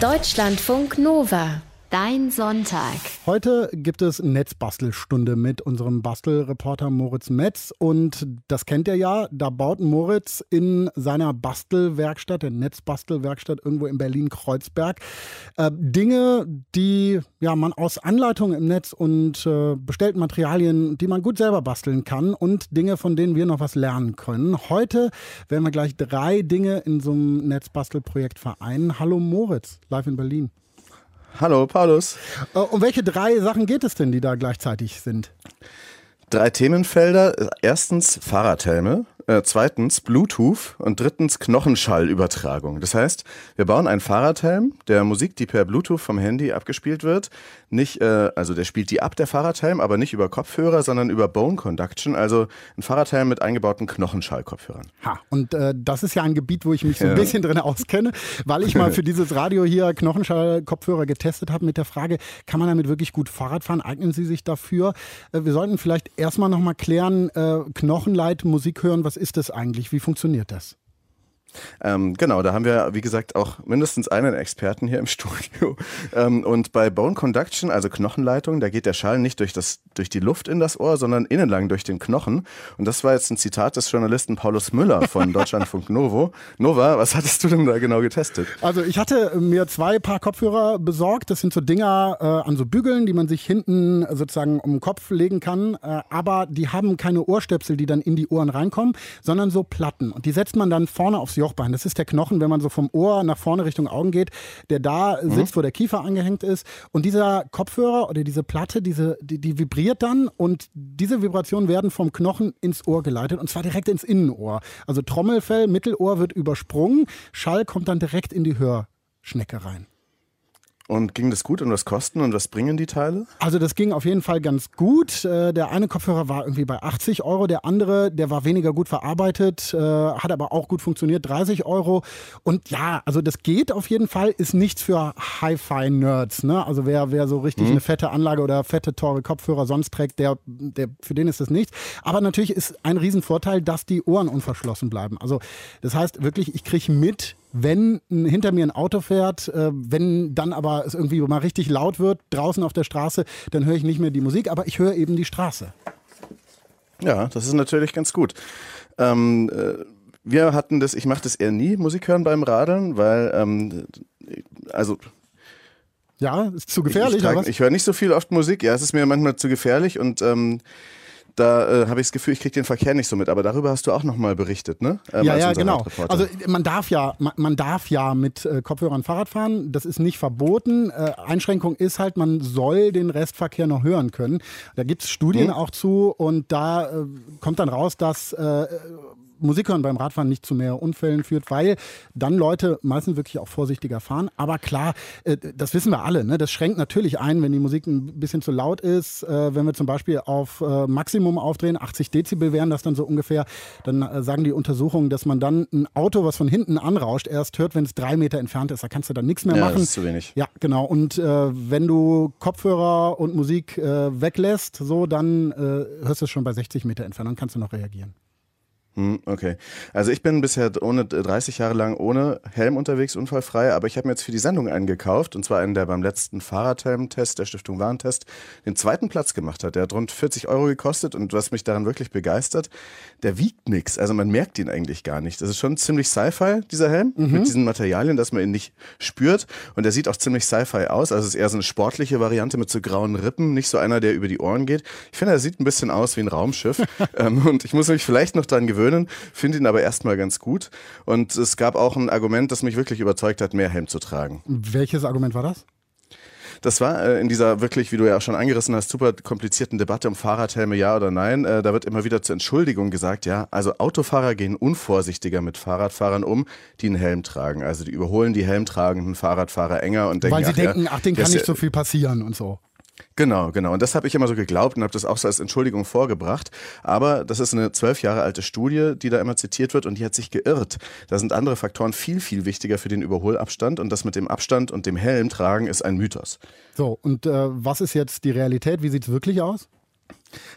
Deutschlandfunk Nova. Dein Sonntag. Heute gibt es Netzbastelstunde mit unserem Bastelreporter Moritz Metz. Und das kennt ihr ja, da baut Moritz in seiner Bastelwerkstatt, der Netzbastelwerkstatt irgendwo in Berlin-Kreuzberg, äh, Dinge, die ja, man aus Anleitungen im Netz und äh, bestellten Materialien, die man gut selber basteln kann und Dinge, von denen wir noch was lernen können. Heute werden wir gleich drei Dinge in so einem Netzbastelprojekt vereinen. Hallo Moritz, live in Berlin. Hallo, Paulus. Äh, um welche drei Sachen geht es denn, die da gleichzeitig sind? Drei Themenfelder. Erstens Fahrradhelme, äh, zweitens Bluetooth und drittens Knochenschallübertragung. Das heißt, wir bauen einen Fahrradhelm, der Musik, die per Bluetooth vom Handy abgespielt wird, nicht, äh, also der spielt die ab, der Fahrradhelm, aber nicht über Kopfhörer, sondern über Bone Conduction, also ein Fahrradhelm mit eingebauten Knochenschallkopfhörern. Ha, und äh, das ist ja ein Gebiet, wo ich mich so ein bisschen drin auskenne, weil ich mal für dieses Radio hier Knochenschallkopfhörer getestet habe mit der Frage, kann man damit wirklich gut Fahrrad fahren? Eignen sie sich dafür? Äh, wir sollten vielleicht erstmal nochmal klären, äh, Knochenleit Musik hören, was ist das eigentlich? Wie funktioniert das? Ähm, genau, da haben wir, wie gesagt, auch mindestens einen Experten hier im Studio. Ähm, und bei Bone Conduction, also Knochenleitung, da geht der Schall nicht durch, das, durch die Luft in das Ohr, sondern innenlang durch den Knochen. Und das war jetzt ein Zitat des Journalisten Paulus Müller von Deutschlandfunk Novo. Nova, was hattest du denn da genau getestet? Also ich hatte mir zwei Paar Kopfhörer besorgt. Das sind so Dinger äh, an so Bügeln, die man sich hinten sozusagen um den Kopf legen kann. Äh, aber die haben keine Ohrstöpsel, die dann in die Ohren reinkommen, sondern so Platten. Und die setzt man dann vorne aufs Jochbein. Das ist der Knochen, wenn man so vom Ohr nach vorne Richtung Augen geht, der da mhm. sitzt, wo der Kiefer angehängt ist. Und dieser Kopfhörer oder diese Platte, diese, die, die vibriert dann und diese Vibrationen werden vom Knochen ins Ohr geleitet und zwar direkt ins Innenohr. Also Trommelfell, Mittelohr wird übersprungen, Schall kommt dann direkt in die Hörschnecke rein. Und ging das gut und was kosten und was bringen die Teile? Also das ging auf jeden Fall ganz gut. Äh, der eine Kopfhörer war irgendwie bei 80 Euro, der andere, der war weniger gut verarbeitet, äh, hat aber auch gut funktioniert, 30 Euro. Und ja, also das geht auf jeden Fall, ist nichts für Hi-Fi-Nerds. Ne? Also wer, wer so richtig mhm. eine fette Anlage oder fette, teure Kopfhörer sonst trägt, der, der, für den ist das nichts. Aber natürlich ist ein Riesenvorteil, dass die Ohren unverschlossen bleiben. Also das heißt wirklich, ich kriege mit, wenn hinter mir ein Auto fährt, äh, wenn dann aber es irgendwie mal richtig laut wird draußen auf der Straße, dann höre ich nicht mehr die Musik, aber ich höre eben die Straße. Ja, das ist natürlich ganz gut. Ähm, äh, wir hatten das, ich mache das eher nie, Musik hören beim Radeln, weil, ähm, also ja, ist zu gefährlich. Ich, ich, ich höre nicht so viel oft Musik. Ja, es ist mir manchmal zu gefährlich und ähm, da äh, habe ich das Gefühl, ich kriege den Verkehr nicht so mit. Aber darüber hast du auch nochmal berichtet, ne? Ähm, ja, ja, genau. Also man darf ja, man, man darf ja mit äh, Kopfhörern Fahrrad fahren. Das ist nicht verboten. Äh, Einschränkung ist halt, man soll den Restverkehr noch hören können. Da gibt es Studien mhm. auch zu und da äh, kommt dann raus, dass äh, Musik hören beim Radfahren nicht zu mehr Unfällen führt, weil dann Leute meistens wirklich auch vorsichtiger fahren. Aber klar, äh, das wissen wir alle. Ne? Das schränkt natürlich ein, wenn die Musik ein bisschen zu laut ist. Äh, wenn wir zum Beispiel auf äh, Maximum aufdrehen, 80 Dezibel wären das dann so ungefähr, dann sagen die Untersuchungen, dass man dann ein Auto, was von hinten anrauscht, erst hört, wenn es drei Meter entfernt ist. Da kannst du dann nichts mehr ja, machen. Das ist zu wenig. Ja, genau. Und wenn du Kopfhörer und Musik weglässt, so, dann hörst du es schon bei 60 Meter Entfernung, kannst du noch reagieren. Hm, okay. Also ich bin bisher ohne 30 Jahre lang ohne Helm unterwegs, unfallfrei, aber ich habe mir jetzt für die Sendung einen gekauft und zwar einen, der beim letzten Fahrradhelm-Test der Stiftung Warentest den zweiten Platz gemacht hat. Der hat rund 40 Euro gekostet und was mich daran wirklich begeistert, der wiegt nichts. Also man merkt ihn eigentlich gar nicht. Das ist schon ziemlich Sci-Fi, dieser Helm, mhm. mit diesen Materialien, dass man ihn nicht spürt und der sieht auch ziemlich Sci-Fi aus. Also es ist eher so eine sportliche Variante mit so grauen Rippen, nicht so einer, der über die Ohren geht. Ich finde, er sieht ein bisschen aus wie ein Raumschiff ähm, und ich muss mich vielleicht noch dran gewöhnen, gewöhnen, finde ihn aber erstmal ganz gut. Und es gab auch ein Argument, das mich wirklich überzeugt hat, mehr Helm zu tragen. Welches Argument war das? Das war äh, in dieser wirklich, wie du ja auch schon angerissen hast, super komplizierten Debatte um Fahrradhelme, ja oder nein. Äh, da wird immer wieder zur Entschuldigung gesagt, ja, also Autofahrer gehen unvorsichtiger mit Fahrradfahrern um, die einen Helm tragen. Also die überholen die helmtragenden Fahrradfahrer enger und denken, weil sie ach, denken, ja, ach, denen kann nicht so viel passieren und so. Genau, genau. Und das habe ich immer so geglaubt und habe das auch so als Entschuldigung vorgebracht. Aber das ist eine zwölf Jahre alte Studie, die da immer zitiert wird und die hat sich geirrt. Da sind andere Faktoren viel, viel wichtiger für den Überholabstand und das mit dem Abstand und dem Helm tragen ist ein Mythos. So, und äh, was ist jetzt die Realität? Wie sieht es wirklich aus?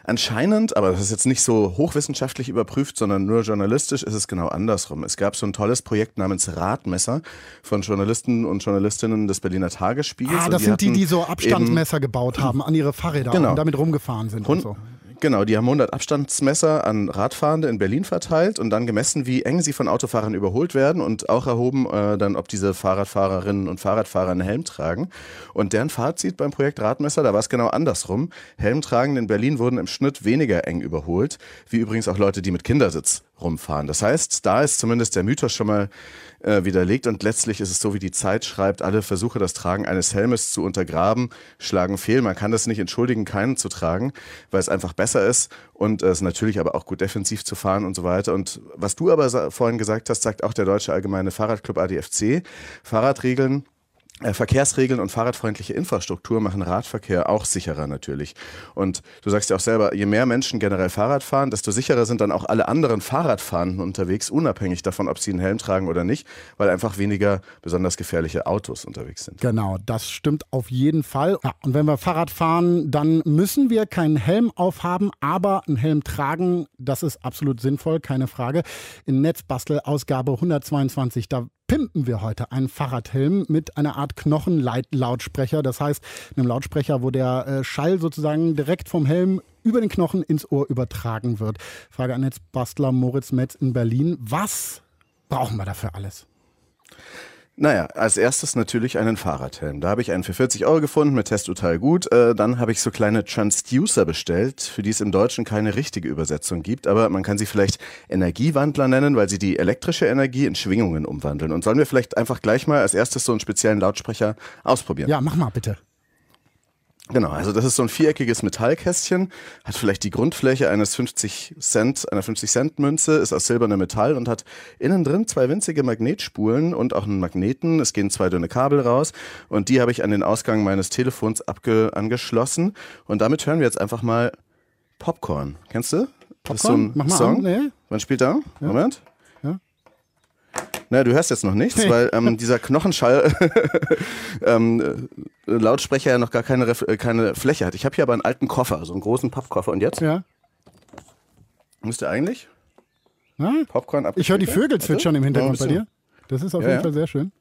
Anscheinend, aber das ist jetzt nicht so hochwissenschaftlich überprüft, sondern nur journalistisch, ist es genau andersrum. Es gab so ein tolles Projekt namens Radmesser von Journalisten und Journalistinnen des Berliner Tagesspiegels. Ah, das die sind die, die so Abstandsmesser gebaut haben an ihre Fahrräder Genau. und damit rumgefahren sind und so. Genau, die haben 100 Abstandsmesser an Radfahrende in Berlin verteilt und dann gemessen, wie eng sie von Autofahrern überholt werden und auch erhoben äh, dann, ob diese Fahrradfahrerinnen und Fahrradfahrer einen Helm tragen. Und deren Fazit beim Projekt Radmesser, da war es genau andersrum. Helmtragende in Berlin wurden im Schnitt weniger eng überholt, wie übrigens auch Leute, die mit Kindersitz rumfahren. Das heißt, da ist zumindest der Mythos schon mal äh, widerlegt und letztlich ist es so, wie die Zeit schreibt, alle Versuche, das Tragen eines Helmes zu untergraben, schlagen fehl. Man kann das nicht entschuldigen, keinen zu tragen, weil es einfach besser ist und es natürlich aber auch gut defensiv zu fahren und so weiter. Und was du aber vorhin gesagt hast, sagt auch der Deutsche Allgemeine Fahrradclub ADFC, Fahrradregeln äh, Verkehrsregeln und fahrradfreundliche Infrastruktur machen Radverkehr auch sicherer natürlich. Und du sagst ja auch selber, je mehr Menschen generell Fahrrad fahren, desto sicherer sind dann auch alle anderen Fahrradfahrenden unterwegs, unabhängig davon, ob sie einen Helm tragen oder nicht, weil einfach weniger besonders gefährliche Autos unterwegs sind. Genau, das stimmt auf jeden Fall. Ja, und wenn wir Fahrrad fahren, dann müssen wir keinen Helm aufhaben, aber einen Helm tragen, das ist absolut sinnvoll, keine Frage. In Netzbastel Ausgabe 122, da pimpen wir heute einen Fahrradhelm mit einer Art Knochenlautsprecher. Das heißt, einem Lautsprecher, wo der äh, Schall sozusagen direkt vom Helm über den Knochen ins Ohr übertragen wird. Frage an Netzbastler Moritz Metz in Berlin. Was brauchen wir dafür alles? Naja, als erstes natürlich einen Fahrradhelm. Da habe ich einen für 40 Euro gefunden, mit Test total gut. Äh, dann habe ich so kleine Transducer bestellt, für die es im Deutschen keine richtige Übersetzung gibt, aber man kann sie vielleicht Energiewandler nennen, weil sie die elektrische Energie in Schwingungen umwandeln. Und sollen wir vielleicht einfach gleich mal als erstes so einen speziellen Lautsprecher ausprobieren? Ja, mach mal bitte. Genau, also das ist so ein viereckiges Metallkästchen, hat vielleicht die Grundfläche eines 50 Cent, einer 50 Cent Münze, ist aus silbernem Metall und hat innen drin zwei winzige Magnetspulen und auch einen Magneten. Es gehen zwei dünne Kabel raus und die habe ich an den Ausgang meines Telefons abge angeschlossen und damit hören wir jetzt einfach mal Popcorn. Kennst du? Das ist so Popcorn? ein Mach mal Song. an, nee. Wann spielt er? Moment. Na, du hörst jetzt noch nichts, weil ähm, dieser Knochenschall ähm, äh, Lautsprecher ja noch gar keine, Ref äh, keine Fläche hat. Ich habe hier aber einen alten Koffer, so einen großen Pappkoffer. Und jetzt Ja. müsste eigentlich Ja? Popcorn ab. Ich höre die Vögel zwitschern im Hintergrund bei dir. Das ist auf Ja, jeden. Fall sehr schön.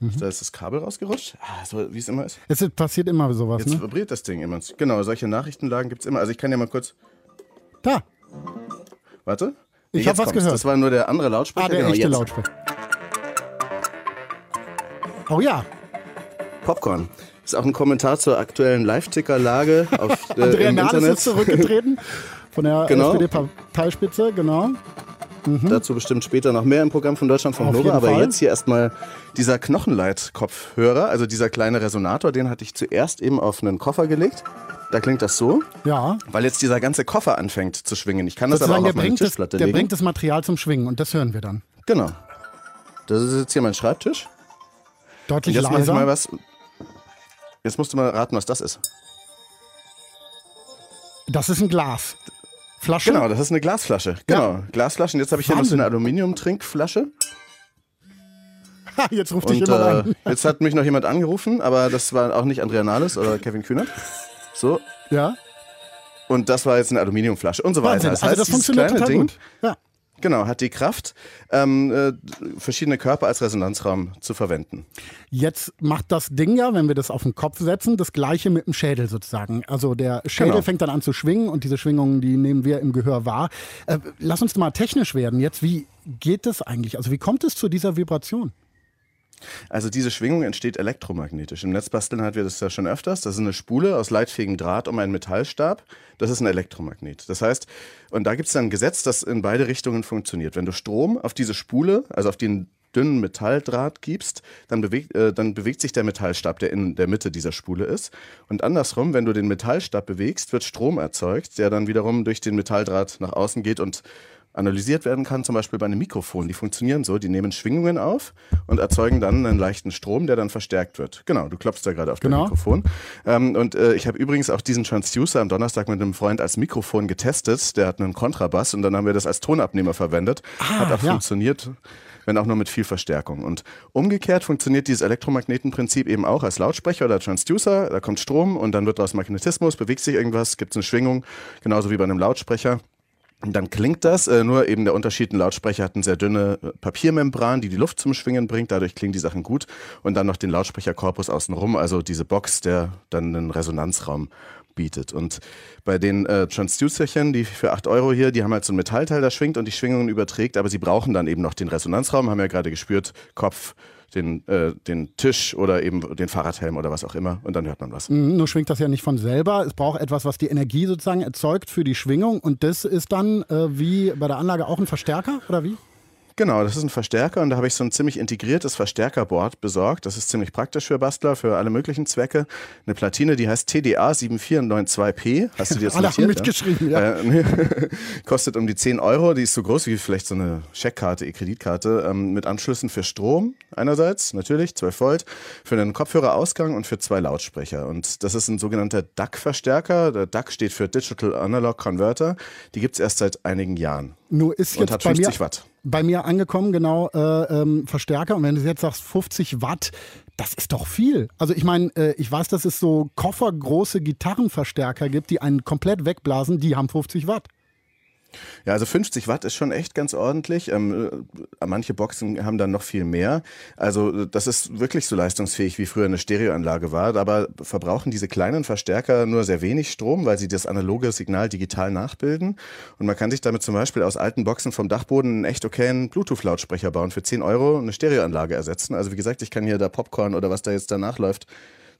Da ist das Kabel rausgerutscht. Ah, so wie es immer ist. Es passiert immer sowas, Jetzt ne? vibriert das Ding immer. Genau, solche Nachrichtenlagen gibt's immer. Also ich kann ja mal kurz. Da. Warte. Ich Jetzt hab was gehört. Das war nur der andere Lautsprecher. Ah, der genau, echte jetzt. Lautsprecher. Oh ja, Popcorn. Ist auch ein Kommentar zur aktuellen Live-Ticker-Lage auf äh, Andrea Nahles Internet. ist zurückgetreten von der Genau. SPD-Parteispitze, genau. Dazu bestimmt später noch mehr im Programm von Deutschland von Nova. Aber Fall. jetzt hier erstmal dieser Knochenleit-Kopfhörer, also dieser kleine Resonator, den hatte ich zuerst eben auf einen Koffer gelegt. Da klingt das so, Ja. weil jetzt dieser ganze Koffer anfängt zu schwingen. Ich kann das aber Sozusagen, auch der auf meine bringt, das, Tischplatte der legen. bringt das Material zum Schwingen und das hören wir dann. genau. Das ist jetzt hier mein Schreibtisch. Und Deutlich jetzt mache ich leiser. mal was. Jetzt musst du mal raten, was das ist. Das ist ein Glas. Flasche? Genau, das ist eine Glasflasche. Genau, Glasflaschen. Jetzt habe ich hier noch so eine Aluminiumtrinkflasche. Ha, Jetzt ruft dich Und jemand äh, an. jetzt hat mich noch jemand angerufen, aber das war auch nicht Andrea Nahles oder Kevin Kühnert. So, Ja. und das war jetzt eine Aluminiumflasche und so weiter. Wahnsinn. Das also heißt, das dieses funktioniert kleine total Ding, gut. Ja. genau, hat die Kraft, ähm, äh, verschiedene Körper als Resonanzraum zu verwenden. Jetzt macht das Ding ja, wenn wir das auf den Kopf setzen, das gleiche mit dem Schädel sozusagen. Also der Schädel Genau. fängt dann an zu schwingen und diese Schwingungen, die nehmen wir im Gehör wahr. Äh, lass uns mal technisch werden jetzt. Wie geht das eigentlich? Also wie kommt es zu dieser Vibration? Also diese Schwingung entsteht elektromagnetisch. Im Netzbasteln hatten wir das ja schon öfters. Das ist eine Spule aus leitfähigem Draht um einen Metallstab. Das ist ein Elektromagnet. Das heißt, und da gibt es dann ein Gesetz, das in beide Richtungen funktioniert. Wenn du Strom auf diese Spule, also auf den dünnen Metalldraht gibst, dann bewegt, äh, dann bewegt sich der Metallstab, der in der Mitte dieser Spule ist. Und andersrum, wenn du den Metallstab bewegst, wird Strom erzeugt, der dann wiederum durch den Metalldraht nach außen geht und analysiert werden kann, zum Beispiel bei einem Mikrofon. Die funktionieren so, die nehmen Schwingungen auf und erzeugen dann einen leichten Strom, der dann verstärkt wird. Genau, du klopfst da gerade auf Genau. dein Mikrofon. Ähm, und äh, ich habe übrigens auch diesen Transducer am Donnerstag mit einem Freund als Mikrofon getestet. Der hat einen Kontrabass und dann haben wir das als Tonabnehmer verwendet. Hat auch ja. funktioniert. wenn auch nur mit viel Verstärkung. Und umgekehrt funktioniert dieses Elektromagnetenprinzip eben auch als Lautsprecher oder Transducer. Da kommt Strom und dann wird daraus Magnetismus, bewegt sich irgendwas, gibt es eine Schwingung, genauso wie bei einem Lautsprecher. Dann klingt das, äh, nur eben der Unterschied, ein Lautsprecher hat eine sehr dünne äh, Papiermembran, die die Luft zum Schwingen bringt, dadurch klingen die Sachen gut und dann noch den Lautsprecherkorpus außenrum, also diese Box, der dann einen Resonanzraum bietet. Und bei den äh, Transducerchen, die für 8 Euro hier, die haben halt so ein Metallteil, das schwingt und die Schwingungen überträgt, aber sie brauchen dann eben noch den Resonanzraum, haben ja gerade gespürt, Kopf, den, äh, den Tisch oder eben den Fahrradhelm oder was auch immer und dann hört man was. Mhm, nur schwingt das ja nicht von selber. Es braucht etwas, was die Energie sozusagen erzeugt für die Schwingung und das ist dann äh, wie bei der Anlage auch ein Verstärker oder wie? Genau, das ist ein Verstärker und da habe ich so ein ziemlich integriertes Verstärkerboard besorgt. Das ist ziemlich praktisch für Bastler, für alle möglichen Zwecke. Eine Platine, die heißt TDA 7492P. Hast du dir das Alle notiert? haben mitgeschrieben, ja. Äh, nee. Kostet um die 10 Euro. Die ist so groß wie vielleicht so eine Scheckkarte, E-Kreditkarte, ähm, mit Anschlüssen für Strom einerseits, natürlich, 12 Volt, für einen Kopfhörerausgang und für zwei Lautsprecher. Und das ist ein sogenannter DAC-Verstärker. Der DAC steht für Digital Analog Converter. Die gibt es erst seit einigen Jahren. Nur ist Und jetzt hat bei 50 mir, Watt. Bei mir angekommen, genau, äh, ähm, Verstärker. Und wenn du jetzt sagst 50 Watt, das ist doch viel. Also ich meine, äh, ich weiß, dass es so koffergroße Gitarrenverstärker gibt, die einen komplett wegblasen, die haben 50 Watt. Ja, also 50 Watt ist schon echt ganz ordentlich. Ähm, äh, manche Boxen haben dann noch viel mehr. Also das ist wirklich so leistungsfähig, wie früher eine Stereoanlage war. Aber verbrauchen diese kleinen Verstärker nur sehr wenig Strom, weil sie das analoge Signal digital nachbilden. Und man kann sich damit zum Beispiel aus alten Boxen vom Dachboden einen echt okayen Bluetooth-Lautsprecher bauen. Für 10 Euro eine Stereoanlage ersetzen. Also wie gesagt, ich kann hier da Popcorn oder was da jetzt danach läuft,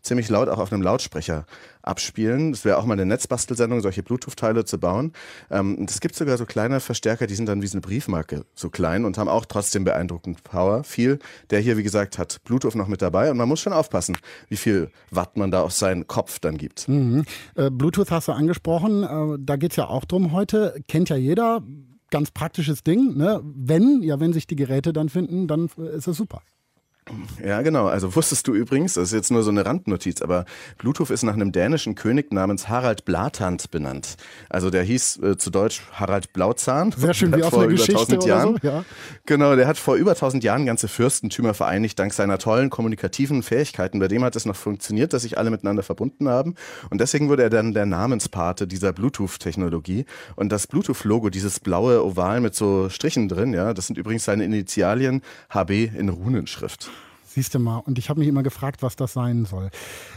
ziemlich laut auch auf einem Lautsprecher abspielen. Das wäre auch mal eine Netzbastelsendung, solche Bluetooth-Teile zu bauen. Ähm, es gibt sogar so kleine Verstärker, die sind dann wie so eine Briefmarke so klein und haben auch trotzdem beeindruckend Power. Viel. Der hier, wie gesagt, hat Bluetooth noch mit dabei und man muss schon aufpassen, wie viel Watt man da auf seinen Kopf dann gibt. Mhm. Äh, Bluetooth hast du angesprochen, äh, da geht es ja auch drum heute. Kennt ja jeder, ganz praktisches Ding. Ne? Wenn, ja, wenn sich die Geräte dann finden, dann äh, ist es super. Ja, genau. Also wusstest du übrigens, das ist jetzt nur so eine Randnotiz, aber Bluetooth ist nach einem dänischen König namens Harald Blatant benannt. Also der hieß äh, zu Deutsch Harald Blauzahn. Sehr schön, wie auf vor einer über Geschichte 1000 oder Jahren. so. Ja. Genau, der hat vor über 1000 Jahren ganze Fürstentümer vereinigt, dank seiner tollen kommunikativen Fähigkeiten. Bei dem hat es noch funktioniert, dass sich alle miteinander verbunden haben. Und deswegen wurde er dann der Namenspate dieser Bluetooth-Technologie. Und das Bluetooth-Logo, dieses blaue Oval mit so Strichen drin, ja, das sind übrigens seine Initialien HB in Runenschrift. Siehst du mal, und ich habe mich immer gefragt, was das sein soll.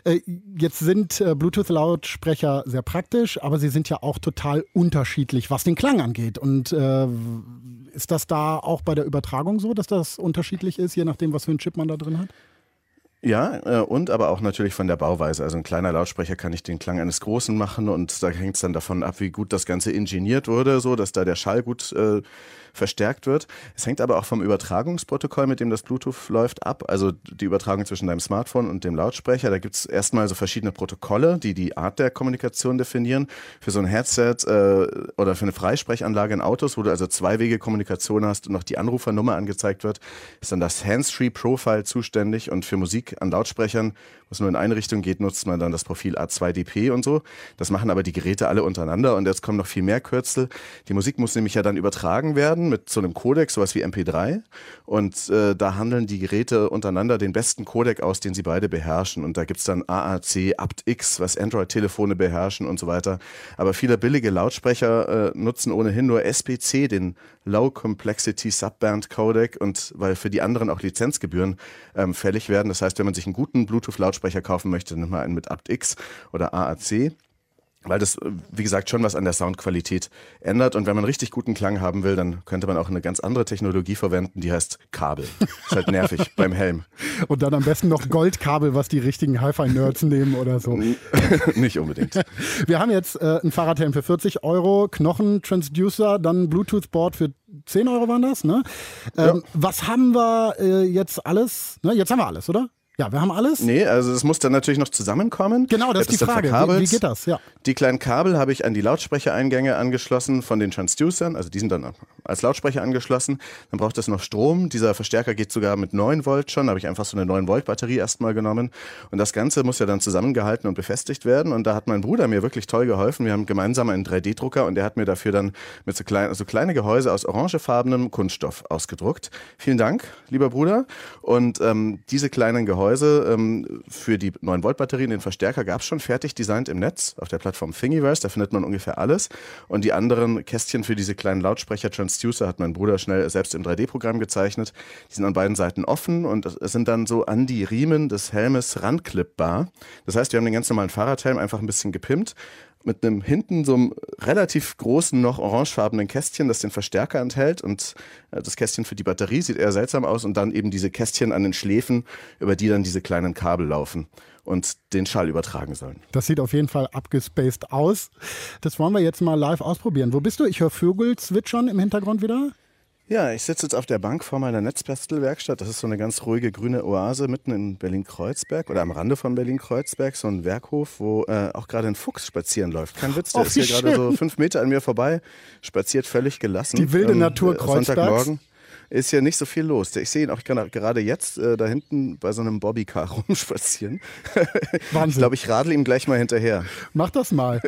Äh, jetzt sind äh, Bluetooth-Lautsprecher sehr praktisch, aber sie sind ja auch total unterschiedlich, was den Klang angeht. Und äh, ist das da auch bei der Übertragung so, dass das unterschiedlich ist, je nachdem, was für einen Chip man da drin hat? Ja, und aber auch natürlich von der Bauweise. Also ein kleiner Lautsprecher kann nicht den Klang eines großen machen und da hängt es dann davon ab, wie gut das Ganze ingeniert wurde, so dass da der Schall gut verstärkt wird. Es hängt aber auch vom Übertragungsprotokoll, mit dem das Bluetooth läuft, ab. Also die Übertragung zwischen deinem Smartphone und dem Lautsprecher. Da gibt es erstmal so verschiedene Protokolle, die die Art der Kommunikation definieren. Für so ein Headset äh, oder für eine Freisprechanlage in Autos, wo du also Zwei-Wege-Kommunikation hast und noch die Anrufernummer angezeigt wird, ist dann das Hands-Free-Profile zuständig und für Musik an Lautsprechern, wo es nur in eine Richtung geht, nutzt man dann das Profil A2DP und so. Das machen aber die Geräte alle untereinander und jetzt kommen noch viel mehr Kürzel. Die Musik muss nämlich ja dann übertragen werden mit so einem Codec, sowas wie MP3. Und äh, da handeln die Geräte untereinander den besten Codec aus, den sie beide beherrschen. Und da gibt's dann AAC, aptX, was Android-Telefone beherrschen und so weiter. Aber viele billige Lautsprecher äh, nutzen ohnehin nur SPC, den Low Complexity Subband Codec. Und weil für die anderen auch Lizenzgebühren ähm, fällig werden. Das heißt, wenn man sich einen guten Bluetooth-Lautsprecher kaufen möchte, nimmt man einen mit aptX oder AAC weil das, wie gesagt, schon was an der Soundqualität ändert. Und wenn man richtig guten Klang haben will, dann könnte man auch eine ganz andere Technologie verwenden, die heißt Kabel. Ist halt nervig beim Helm. Und dann am besten noch Goldkabel, was die richtigen Hi-Fi-Nerds nehmen oder so. Nicht unbedingt. Wir haben jetzt äh, ein Fahrradhelm für 40 Euro, Knochen-Transducer, dann ein Bluetooth-Board für 10 Euro waren das, ne? Ähm, Ja. Was haben wir äh, jetzt alles? Ne, jetzt haben wir alles, oder? Ja, wir haben alles. Nee, also das muss dann natürlich noch zusammenkommen. Genau, das ist die Frage. Wie, wie geht das? Ja. Die kleinen Kabel habe ich an die Lautsprechereingänge angeschlossen von den Transducern, also die sind dann als Lautsprecher angeschlossen. Dann braucht es noch Strom. Dieser Verstärker geht sogar mit 9 Volt schon. Da habe ich einfach so eine 9 Volt Batterie erstmal genommen. Und das Ganze muss ja dann zusammengehalten und befestigt werden. Und da hat mein Bruder mir wirklich toll geholfen. Wir haben gemeinsam einen 3D-Drucker und der hat mir dafür dann mit so, klein, so kleine Gehäuse aus orangefarbenem Kunststoff ausgedruckt. Vielen Dank, lieber Bruder. Und ähm, diese kleinen Gehäuse ähm, für die 9 Volt Batterien, den Verstärker gab es schon fertig designt im Netz auf der Plattform Thingiverse. Da findet man ungefähr alles. Und die anderen Kästchen für diese kleinen Lautsprecher Transducer hat mein Bruder schnell selbst im 3D-Programm gezeichnet. Die sind an beiden Seiten offen und es sind dann so an die Riemen des Helmes ranklippbar. Das heißt, wir haben den ganz normalen Fahrradhelm einfach ein bisschen gepimpt mit einem hinten so einem relativ großen, noch orangefarbenen Kästchen, das den Verstärker enthält. Und äh, das Kästchen für die Batterie sieht eher seltsam aus. Und dann eben diese Kästchen an den Schläfen, über die dann diese kleinen Kabel laufen und den Schall übertragen sollen. Das sieht auf jeden Fall abgespaced aus. Das wollen wir jetzt mal live ausprobieren. Wo bist du? Ich höre Vögel zwitschern im Hintergrund wieder. Ja, ich sitze jetzt auf der Bank vor meiner Netzbastelwerkstatt. Das ist so eine ganz ruhige grüne Oase mitten in Berlin-Kreuzberg oder am Rande von Berlin-Kreuzberg. So ein Werkhof, wo äh, auch gerade ein Fuchs spazieren läuft. Kein Witz, der Oh, ist hier gerade so fünf Meter an mir vorbei, spaziert völlig gelassen. Die wilde Natur äh, Kreuzbergs. Sonntagmorgen ist hier nicht so viel los. Ich sehe ihn auch gerade jetzt äh, da hinten bei so einem Bobbycar rumspazieren. Wahnsinn. Ich glaube, ich radel ihm gleich mal hinterher. Mach das mal.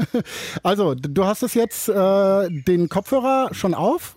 also, du hast es jetzt äh, den Kopfhörer schon auf.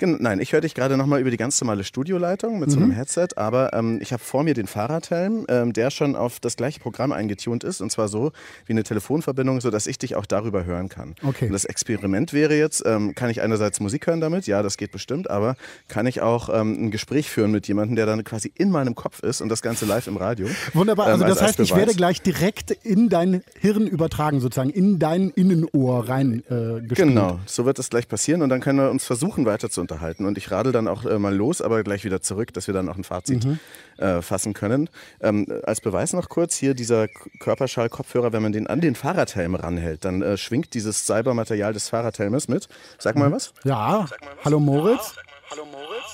Nein, ich höre dich gerade nochmal über die ganz normale Studioleitung mit so Mhm. einem Headset, aber ähm, ich habe vor mir den Fahrradhelm, ähm, der schon auf das gleiche Programm eingetunt ist und zwar so wie eine Telefonverbindung, sodass ich dich auch darüber hören kann. Okay. Und das Experiment wäre jetzt, ähm, kann ich einerseits Musik hören damit, ja, das geht bestimmt, aber kann ich auch ähm, ein Gespräch führen mit jemandem, der dann quasi in meinem Kopf ist und das Ganze live im Radio. Wunderbar. Ähm, Also, das als heißt, ich Beweis. werde gleich direkt in dein Hirn übertragen, sozusagen in dein Innenohr rein äh, gespielt. Genau, so wird es gleich passieren und dann können wir uns versuchen weiter zu unterhalten. Und ich radel dann auch äh, mal los, aber gleich wieder zurück, dass wir dann auch ein Fazit Mhm. äh, fassen können. Ähm, als Beweis noch kurz hier dieser Körperschall-Kopfhörer, wenn man den an den Fahrradhelm ranhält, dann äh, schwingt dieses Cybermaterial des Fahrradhelmes mit. Sag Mhm. mal was. Ja. Hallo Moritz.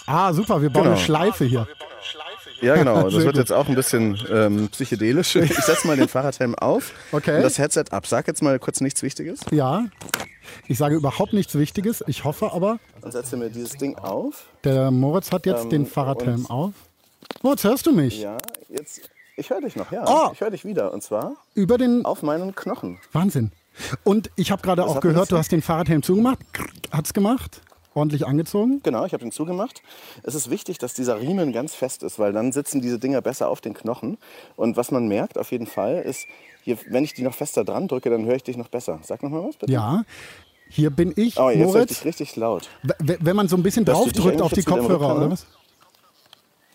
Ah, super. Wir bauen Genau. eine Schleife hier. Ja, genau. Das wird jetzt auch ein bisschen ähm, psychedelisch. Ich setze mal den Fahrradhelm auf Okay. und das Headset ab. Sag jetzt mal kurz nichts Wichtiges Ja. Ich sage überhaupt nichts Wichtiges. Ich hoffe aber, und setze mir dieses Ding auf. der Moritz hat jetzt Ähm, den Fahrradhelm auf. Moritz, hörst du mich? Ja, jetzt. Ich höre dich noch, ja. Oh. Ich höre dich wieder. Und zwar Über den auf meinen Knochen. Wahnsinn. Und ich habe gerade auch gehört, du hast den Fahrradhelm zugemacht. Hat's gemacht? Ordentlich angezogen? Genau, ich habe den zugemacht. Es ist wichtig, dass dieser Riemen ganz fest ist, weil dann sitzen diese Dinger besser auf den Knochen. Und was man merkt auf jeden Fall ist, hier, wenn ich die noch fester dran drücke, dann höre ich dich noch besser. Sag noch mal was bitte. Ja. Hier bin ich, Oh, jetzt ich Moritz. dich richtig laut. Wenn man so ein bisschen Hörst du drauf dich drückt auf die Kopfhörer, oder was?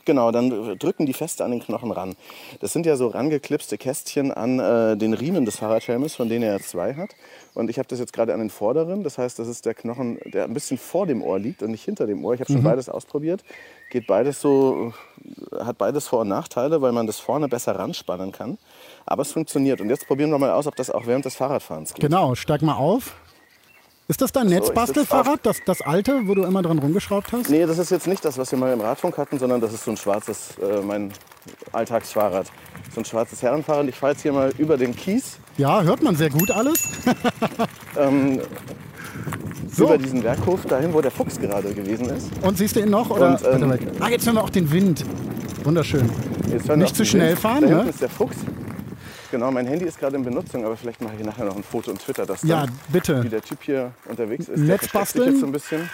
Genau, dann drücken die fest an den Knochen ran. Das sind ja so rangeklipste Kästchen an äh, den Riemen des Fahrradhelmes, von denen er zwei hat. Und ich habe das jetzt gerade an den vorderen. Das heißt, das ist der Knochen, der ein bisschen vor dem Ohr liegt und nicht hinter dem Ohr. Ich habe schon beides ausprobiert. Geht beides so, hat beides Vor- und Nachteile, weil man das vorne besser ranspannen kann. Aber es funktioniert. Und jetzt probieren wir mal aus, ob das auch während des Fahrradfahrens geht. Genau, steig mal auf. Ist das dein Netzbastelfahrrad, das, das alte, wo du immer dran rumgeschraubt hast? Nee, das ist jetzt nicht das, was wir mal im Radfunk hatten, sondern das ist so ein schwarzes, äh, mein Alltagsfahrrad. So ein schwarzes Herrenfahrrad. Ich fahre jetzt hier mal über den Kies, Ja, hört man sehr gut alles. ähm, So. über diesen Werkhof, dahin, wo der Fuchs gerade gewesen ist. Und siehst du ihn noch? Oder? Und, ähm, ah, jetzt hören wir auch den Wind. Wunderschön. Nicht zu schnell Wind. fahren, Da ne? ist der Fuchs. Genau, mein Handy ist gerade in Benutzung, aber vielleicht mache ich nachher noch ein Foto und Twitter das Ja, dann, bitte. wie der Typ hier unterwegs ist. Netz basteln so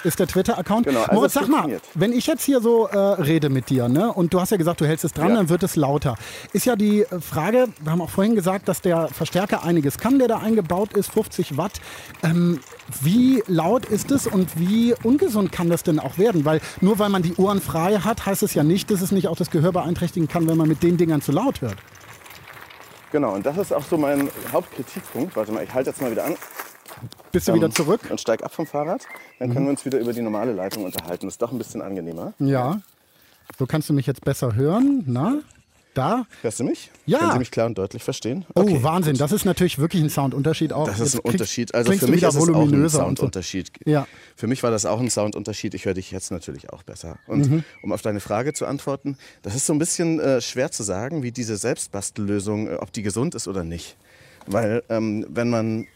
ist der Twitter-Account. Genau, also Moritz, sag mal, wenn ich jetzt hier so äh, rede mit dir, ne, und du hast ja gesagt, du hältst es dran, Ja. dann wird es lauter. Ist ja die äh, Frage, wir haben auch vorhin gesagt, dass der Verstärker einiges kann, der da eingebaut ist, 50 Watt. Ähm, wie laut ist es und wie ungesund kann das denn auch werden? Weil nur weil man die Ohren frei hat, heißt es ja nicht, dass es nicht auch das Gehör beeinträchtigen kann, wenn man mit den Dingern zu laut hört. Genau, und das ist auch so mein Hauptkritikpunkt. Warte mal, ich halte jetzt mal wieder an. Bist du Ähm, wieder zurück? Und steig ab vom Fahrrad. Dann Mhm. können wir uns wieder über die normale Leitung unterhalten. Das ist doch ein bisschen angenehmer. Ja. So kannst du mich jetzt besser hören. Na? Da? Hörst du mich? Ja. Können Sie mich klar und deutlich verstehen? Oh, Okay, Wahnsinn. gut. Das ist natürlich wirklich ein Soundunterschied auch. Das ist ein Jetzt krieg- Unterschied. Also für mich ist es auch ein und so. Soundunterschied. Ja. Für mich war das auch ein Soundunterschied. Ich höre dich jetzt natürlich auch besser. Und Mhm. um auf deine Frage zu antworten, das ist so ein bisschen äh, schwer zu sagen, wie diese Selbstbastellösung, äh, ob die gesund ist oder nicht. Weil ähm, wenn man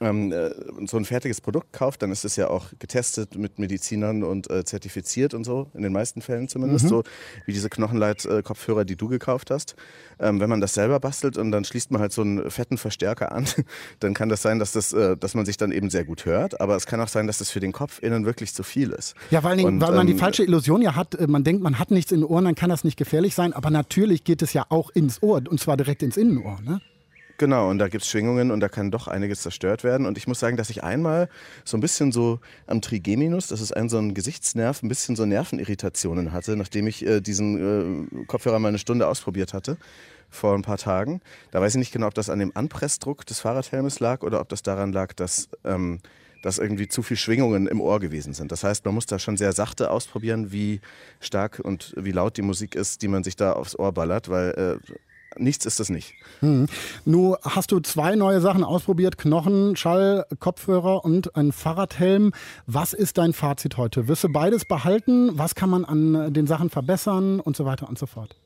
ähm, äh, so ein fertiges Produkt kauft, dann ist es ja auch getestet mit Medizinern und äh, zertifiziert und so, in den meisten Fällen zumindest, so wie diese Knochenleit-Kopfhörer, die du gekauft hast. Ähm, wenn man das selber bastelt und dann schließt man halt so einen fetten Verstärker an, dann kann das sein, dass, das, äh, dass man sich dann eben sehr gut hört, aber es kann auch sein, dass das für den Kopf innen wirklich zu viel ist. Ja, weil, Und, weil man die ähm, falsche Illusion ja hat, äh, man denkt, man hat nichts in den Ohren, dann kann das nicht gefährlich sein, aber natürlich geht es ja auch ins Ohr und zwar direkt ins Innenohr. Ne? Genau, und da gibt es Schwingungen und da kann doch einiges zerstört werden. Und ich muss sagen, dass ich einmal so ein bisschen so am Trigeminus, das ist ein so ein Gesichtsnerv, ein bisschen so Nervenirritationen hatte, nachdem ich äh, diesen äh, Kopfhörer mal eine Stunde ausprobiert hatte vor ein paar Tagen. Da weiß ich nicht genau, ob das an dem Anpressdruck des Fahrradhelmes lag oder ob das daran lag, dass, ähm, dass irgendwie zu viel Schwingungen im Ohr gewesen sind. Das heißt, man muss da schon sehr sachte ausprobieren, wie stark und wie laut die Musik ist, die man sich da aufs Ohr ballert, weil äh, nichts ist es nicht. Nun hast du zwei neue Sachen ausprobiert, Knochen, Schall, Kopfhörer und ein Fahrradhelm. Was ist dein Fazit heute? Wirst du beides behalten? Was kann man an den Sachen verbessern und so weiter und so fort?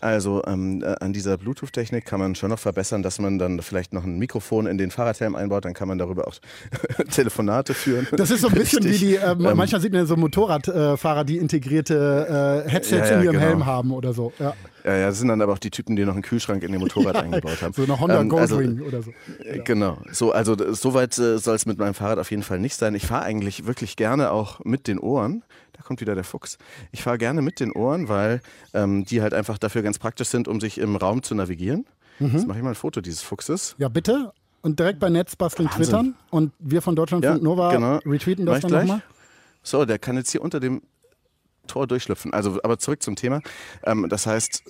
Also ähm, äh, an dieser Bluetooth-Technik kann man schon noch verbessern, dass man dann vielleicht noch ein Mikrofon in den Fahrradhelm einbaut, dann kann man darüber auch Telefonate führen. Das ist so ein bisschen Richtig. wie die, äh, Ähm, manchmal sieht man so Motorradfahrer, die integrierte äh, Headsets Ja, ja, in ihrem genau. Helm haben oder so. Ja. Ja, ja, das sind dann aber auch die Typen, die noch einen Kühlschrank in ihr Motorrad eingebaut haben. So eine Honda Ähm, also, Goldwing oder so. Äh, Genau. So, also soweit äh, soll es mit meinem Fahrrad auf jeden Fall nicht sein. Ich fahre eigentlich wirklich gerne auch mit den Ohren. Da kommt wieder der Fuchs. Ich fahre gerne mit den Ohren, weil ähm, die halt einfach dafür ganz praktisch sind, um sich im Raum zu navigieren. Mhm. Jetzt mache ich mal ein Foto dieses Fuchses. Ja, bitte. Und direkt bei Netzbasteln Wahnsinn. twittern. Und wir von Deutschlandfunk Ja, Nova genau. retweeten das dann nochmal. So, der kann jetzt hier unter dem Tor durchschlüpfen. Also, aber zurück zum Thema. Ähm, das heißt,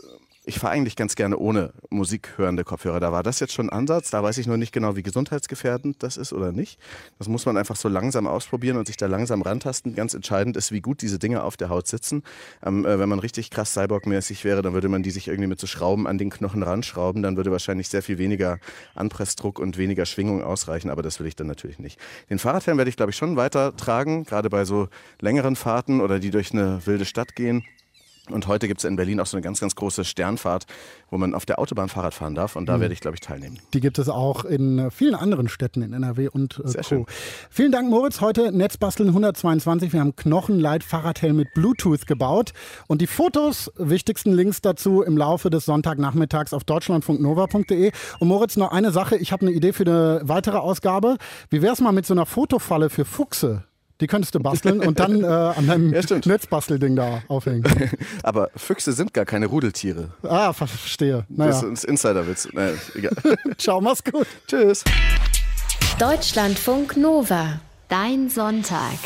ich fahre eigentlich ganz gerne ohne musikhörende Kopfhörer. Da war das jetzt schon ein Ansatz. Da weiß ich nur nicht genau, wie gesundheitsgefährdend das ist oder nicht. Das muss man einfach so langsam ausprobieren und sich da langsam rantasten. Ganz entscheidend ist, wie gut diese Dinge auf der Haut sitzen. Ähm, äh, wenn man richtig krass Cyborg-mäßig wäre, dann würde man die sich irgendwie mit so Schrauben an den Knochen ranschrauben. Dann würde wahrscheinlich sehr viel weniger Anpressdruck und weniger Schwingung ausreichen. Aber das will ich dann natürlich nicht. Den Fahrradhelm werde ich, glaube ich, schon weiter tragen, gerade bei so längeren Fahrten oder die durch eine wilde Stadt gehen. Und heute gibt es in Berlin auch so eine ganz, ganz große Sternfahrt, wo man auf der Autobahn Fahrrad fahren darf. Und da Mhm. werde ich, glaube ich, teilnehmen. Die gibt es auch in äh, vielen anderen Städten in NRW und äh, Sehr Co. schön. Vielen Dank, Moritz. Heute Netzbasteln 122. Wir haben Knochenleit Fahrradhelm mit Bluetooth gebaut. Und die Fotos, wichtigsten Links dazu im Laufe des Sonntagnachmittags auf deutschlandfunknova.de. Und Moritz, noch eine Sache. Ich habe eine Idee für eine weitere Ausgabe. Wie wäre es mal mit so einer Fotofalle für Fuchse? Die könntest du basteln und dann äh, an deinem Ja. Netzbastelding da aufhängen. Aber Füchse sind gar keine Rudeltiere. Ah, verstehe. Das Naja, ist Insiderwitz. Naja, egal. ciao, mach's gut. Tschüss. Deutschlandfunk Nova. Dein Sonntag.